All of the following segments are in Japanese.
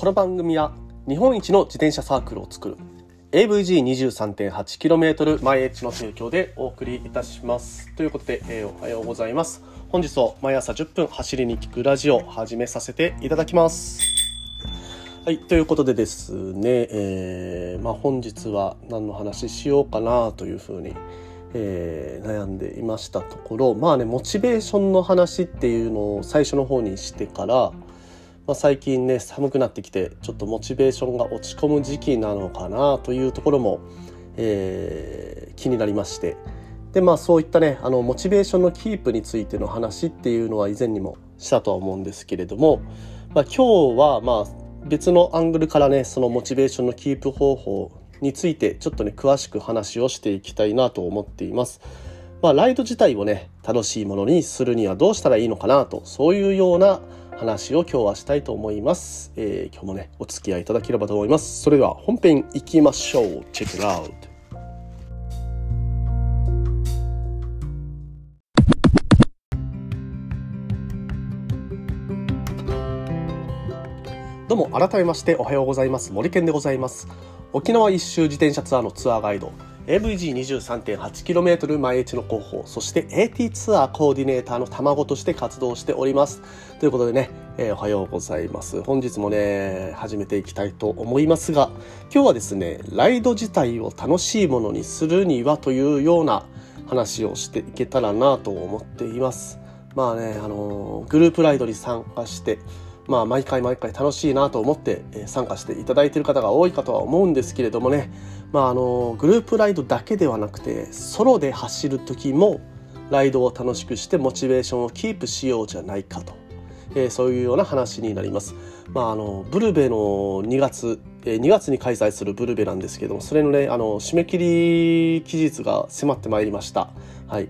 この番組は日本一の自転車サークルを作る AVG23.8km 毎日の提供でお送りいたします。ということで、えー、おはようございます。本日を毎朝10分走りに聞くラジオ始めさせていただきます。はいということでですね、えー、まあ、本日は何の話しようかなというふうにえー、悩んでいましたところ。まあねモチベーションの話っていうのを最初の方にしてから、まあ、最近ね寒くなってきてちょっとモチベーションが落ち込む時期なのかなというところも、えー、気になりましてでまあそういったねあのモチベーションのキープについての話っていうのは以前にもしたとは思うんですけれども、まあ、今日はまあ別のアングルからねそのモチベーションのキープ方法についてちょっとね詳しく話をしていきたいなと思っています。まあ、ライド自体をね楽しいものにするにはどうしたらいいのかなとそういうような話を今日はしたいと思います、えー、今日もねお付き合いいただければと思います。それでは本編いきましょう。チェックアウトどうも改めましておはようございます。森健でございます。沖縄一周自転車ツアーのツアーガイド。AVG23.8km 毎日の広報そして AT ツアーコーディネーターの卵として活動しております。ということでね、えー、おはようございます。本日もね始めていきたいと思いますが今日はですねライド自体を楽しいものにするにはというような話をしていけたらなと思っています。まあねあのー、グループライドに参加してまあ、毎回毎回楽しいなと思って参加していただいている方が多いかとは思うんですけれどもね、まあ、あのグループライドだけではなくてソロで走る時もライドを楽しくしてモチベーションをキープしようじゃないかと、えー、そういうような話になります。まあ、あのブルベの2月、え、2月に開催するブルベなんですけどもそれのねあの締め切り期日が迫ってまいりました。はい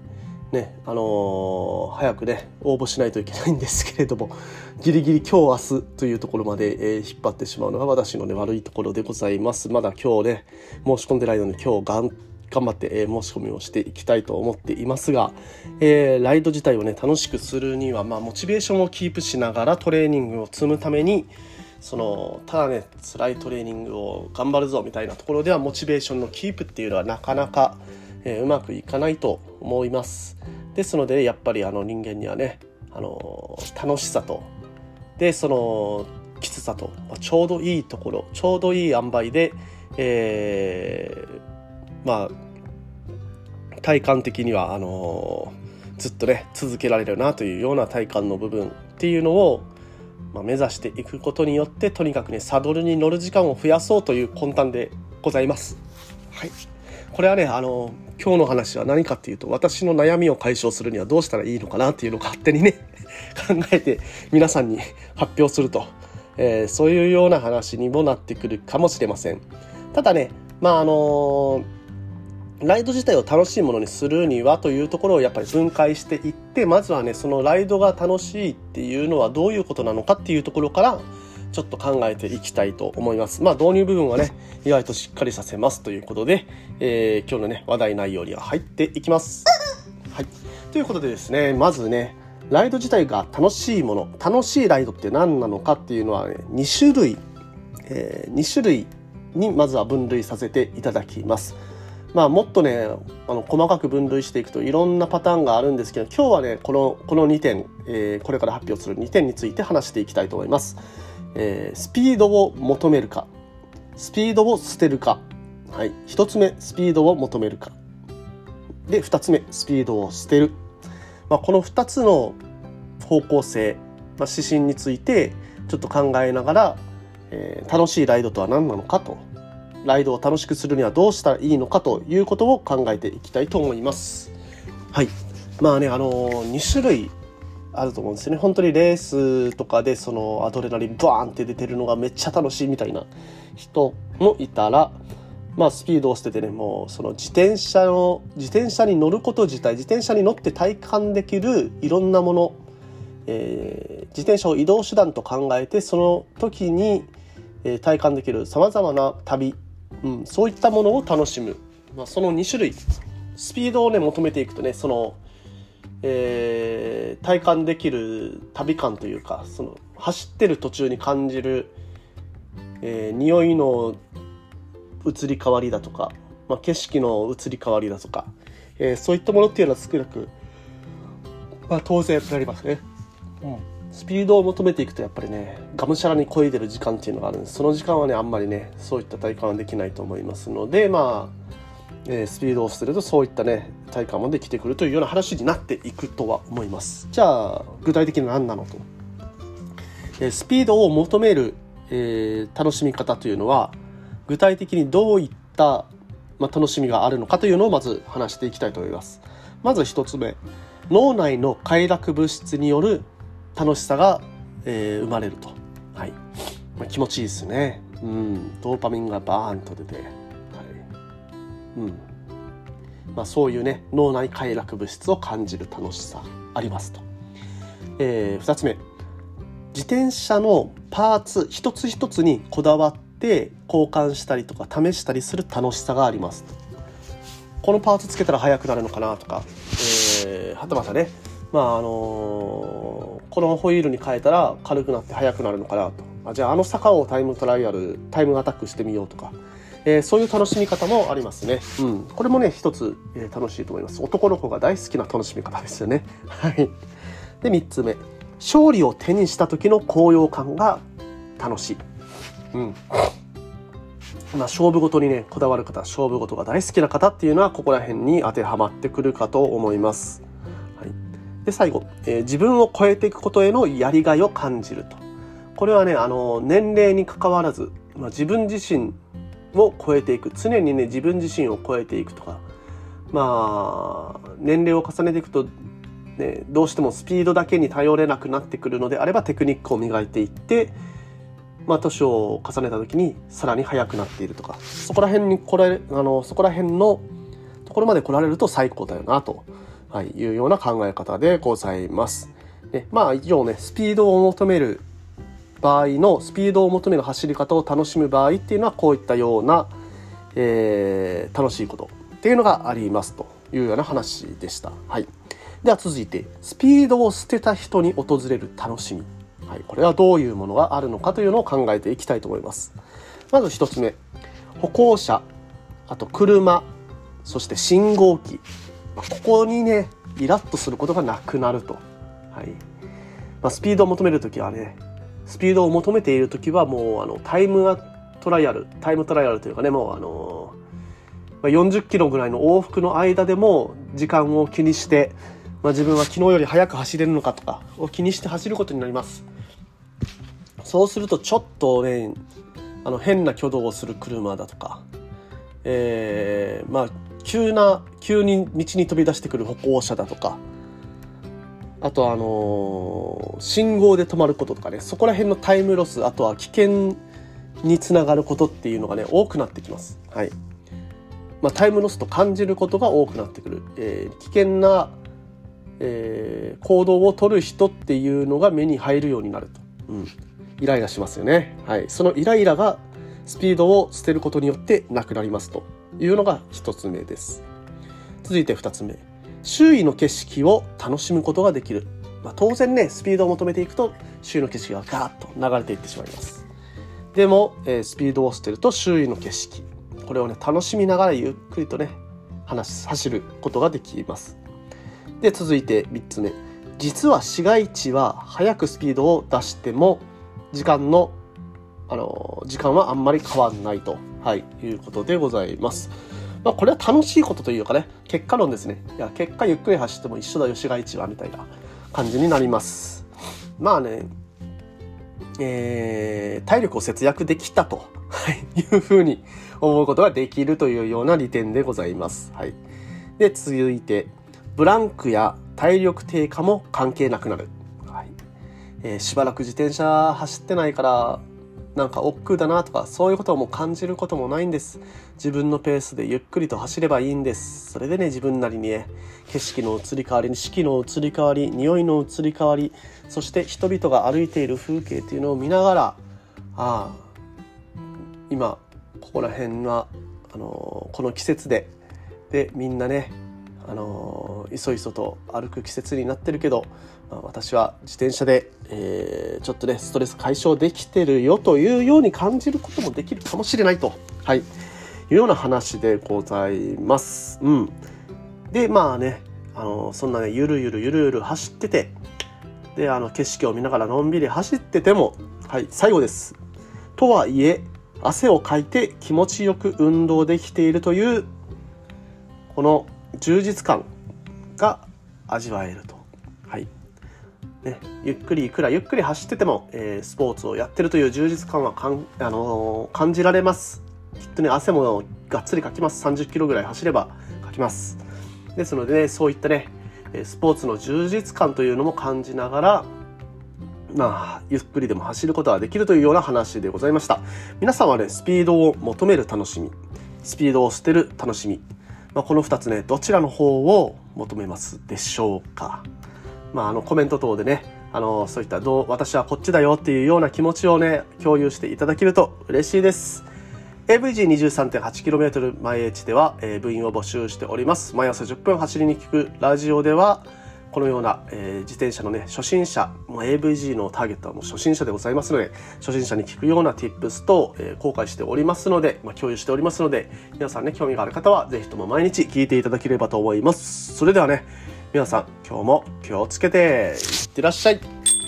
ね、あのー、早くね、応募しないといけないんですけれども、ギリギリ今日明日というところまで、えー、引っ張ってしまうのが私のね、悪いところでございます。まだ今日ね、申し込んでないので今日がん頑張って、えー、申し込みをしていきたいと思っていますが、えー、ライド自体をね、楽しくするには、まあ、モチベーションをキープしながらトレーニングを積むために、そのただね辛いトレーニングを頑張るぞみたいなところではモチベーションのキープっていうのはなかなか、えー、うまくいかないと思いますですのでやっぱりあの人間にはねあの楽しさとでそのきつさと、まあ、ちょうどいいところちょうどいい塩梅で、えー、まあ体感的にはあのずっとね続けられるなというような体感の部分っていうのを、まあ、目指していくことによってとにかくねサドルに乗る時間を増やそうという魂胆でございます。はいこれはねあの今日の話は何かっていうと私の悩みを解消するにはどうしたらいいのかなっていうのを勝手にね 考えて皆さんに発表すると、えー、そういうような話にもなってくるかもしれません。ただねまああのー、ライド自体を楽しいものにするにはというところをやっぱり分解していってまずはねそのライドが楽しいっていうのはどういうことなのかっていうところからちょっと考えていきたいと思います。まあ導入部分はね、意外としっかりさせますということで、えー、今日のね、話題内容には入っていきます。はい。ということでですね、まずね、ライド自体が楽しいもの、楽しいライドって何なのかっていうのはね、2種類、えー、2種類にまずは分類させていただきます。まあもっとね、あの細かく分類していくといろんなパターンがあるんですけど、今日はね、この、この2点、えー、これから発表する2点について話していきたいと思います。えー、スピードを求めるか。スピードを捨てるか、はい、1つ目スピードを求めるか。で2つ目スピードを捨てる、まあ、この2つの方向性、まあ、指針についてちょっと考えながら、えー、楽しいライドとは何なのかと。ライドを楽しくするにはどうしたらいいのかということを考えていきたいと思います。はい。まあね、あのー、2種類あると思うんですよね。本当にレースとかでそのアドレナリンバーンって出てるのがめっちゃ楽しいみたいな人もいたらまあスピードを捨ててねもうその自転車の自転車に乗ること自体自転車に乗って体感できるいろんなもの、えー、自転車を移動手段と考えてその時に、体感できるさまざまな旅、うん、そういったものを楽しむ、まあ、その2種類。スピードをね求めていくとねそのえー、体感できる旅感というかその走ってる途中に感じる、えー、匂いの移り変わりだとか、まあ、景色の移り変わりだとか、えー、そういったものっていうのは少なく、まあ、当然なりますね。うんスピードを求めていくとやっぱりねがむしゃらに漕いでる時間っていうのがあるんですその時間はねあんまりねそういった体感はできないと思いますのでまあ、えー、スピードを捨てるとそういったね体感もできてくるというような話になっていくとは思いますじゃあ具体的に何なのと、えー、スピードを求める、えー、楽しみ方というのは具体的にどういった、ま、楽しみがあるのかというのをまず話していきたいと思いますまず一つ目脳内の快楽物質による楽しさが、えー、生まれると。はい。まあ、気持ちいいですね。うん。ドーパミンがバーンと出て。うん。まあ、そういうね、脳内快楽物質を感じる楽しさありますと。えー、二つ目。自転車のパーツ一つ一つにこだわって交換したりとか試したりする楽しさがあります。このパーツつけたら速くなるのかなとか、えー、はたまたね、まああのー、このホイールに変えたら軽くなって速くなるのかなとあじゃああの坂をタイムトライアルタイムアタックしてみようとか、えー、そういう楽しみ方もありますね、うん、これもね一つ、えー、楽しいと思います。男の子が大好きな楽しみ方ですよね。はい。で3つ目。勝利を手にした時の高揚感が楽しい。うん。まあ、勝負ごとにねこだわる方勝負ごとが大好きな方っていうのはここら辺に当てはまってくるかと思います。はい。で、最後、えー、自分を超えていくことへのやりがいを感じると。これはね、あの、年齢に関わらず、まあ、自分自身を超えていく。常にね、自分自身を超えていくとか、まあ、年齢を重ねていくと、ね、どうしてもスピードだけに頼れなくなってくるのであればテクニックを磨いていって、まあ、年を重ねた時にさらに速くなっているとか、そこら辺に来られ、あの、そこら辺のところまで来られると最高だよなとはい、いうような考え方でございます。ね、まあ以上ね、スピードを求める場合のスピードを求める走り方を楽しむ場合っていうのはこういったような、えー、楽しいことっていうのがありますというような話でした。はい。では続いて、スピードを捨てた人に訪れる楽しみ。はい。これはどういうものがあるのかというのを考えていきたいと思います。まず一つ目。歩行者、あと車、そして信号機、ここにねイラッとすることがなくなると、はいまあ、スピードを求める時はねスピードを求めている時はもうあのタイムトライアルタイムトライアルというかねもうあの、40キロぐらいの往復の間でも時間を気にして、まあ、自分は昨日より速く走れるのかとかを気にして走ることになります。そうするとちょっとねあの変な挙動をする車だとかえー、まあ急な急に道に飛び出してくる歩行者だとかあとあのー、信号で止まることとかねそこら辺のタイムロスあとは危険につながることっていうのがね多くなってきます。はいまあ、タイムロスと感じることが多くなってくる、えー、危険な、えー、行動をとる人っていうのが目に入るようになると、うん、イライラしますよね、はい、そのイライラがスピードを捨てることによってなくなりますというのが一つ目です。続いて二つ目。周囲の景色を楽しむことができる。まあ、当然ね、スピードを求めていくと周囲の景色がガーッと流れていってしまいます。でも、えー、スピードを捨てると周囲の景色。これをね、楽しみながらゆっくりとね、話走ることができます。で、続いて三つ目。実は市街地は速くスピードを出しても時間のあの、時間はあんまり変わんないと、はい、いうことでございます。まあ、これは楽しいことというかね、結果論ですね。いや、結果ゆっくり走っても一緒だよ、市は、みたいな感じになります。まあね、えー、体力を節約できたと、い、いうふうに思うことができるというような利点でございます。はい。で、続いて、ブランクや体力低下も関係なくなる。はい。えー、しばらく自転車走ってないから、なんか億劫だなとかそういうことも感じることもないんです。自分のペースでゆっくりと走ればいいんです。それでね自分なりにね景色の移り変わり四季の移り変わり匂いの移り変わりそして人々が歩いている風景っていうのを見ながらああ今ここら辺はあのこの季節ででみんなねあのいそいそと歩く季節になってるけど、まあ、私は自転車で、えー、ちょっとね、ストレス解消できてるよというように感じることもできるかもしれないと、はい、いうような話でございます。うん。で、まあね、あの、そんなね、ゆるゆるゆるゆる走ってて、で、あの、景色を見ながらのんびり走ってても、はい、最後です。とはいえ、汗をかいて気持ちよく運動できているという、この充実感が味わえると。はい。ね、ゆっくりいくらゆっくり走ってても、えー、スポーツをやってるという充実感はかん、あのー、感じられます。きっとね、汗もがっつりかきます。30キロぐらい走ればかきます。ですのでね、そういったね、スポーツの充実感というのも感じながら、まあ、ゆっくりでも走ることができるというような話でございました。皆さんはね、スピードを求める楽しみ、スピードを捨てる楽しみ、まあ、この2つね、どちらの方を求めますでしょうか。まあ、あの、コメント等でね、あの、そういったどう、私はこっちだよっていうような気持ちをね、共有していただけると嬉しいです。AVG23.8km 毎 H では、えー、部員を募集しております。毎朝10分走りに聞くラジオでは、このような、えー、自転車のね、初心者、も AVG のターゲットはもう初心者でございますので、初心者に聞くような tips と、えー、公開しておりますので、まあ、共有しておりますので、皆さんね、興味がある方は、ぜひとも毎日聞いていただければと思います。それではね、皆さん、今日も気をつけていってらっしゃい。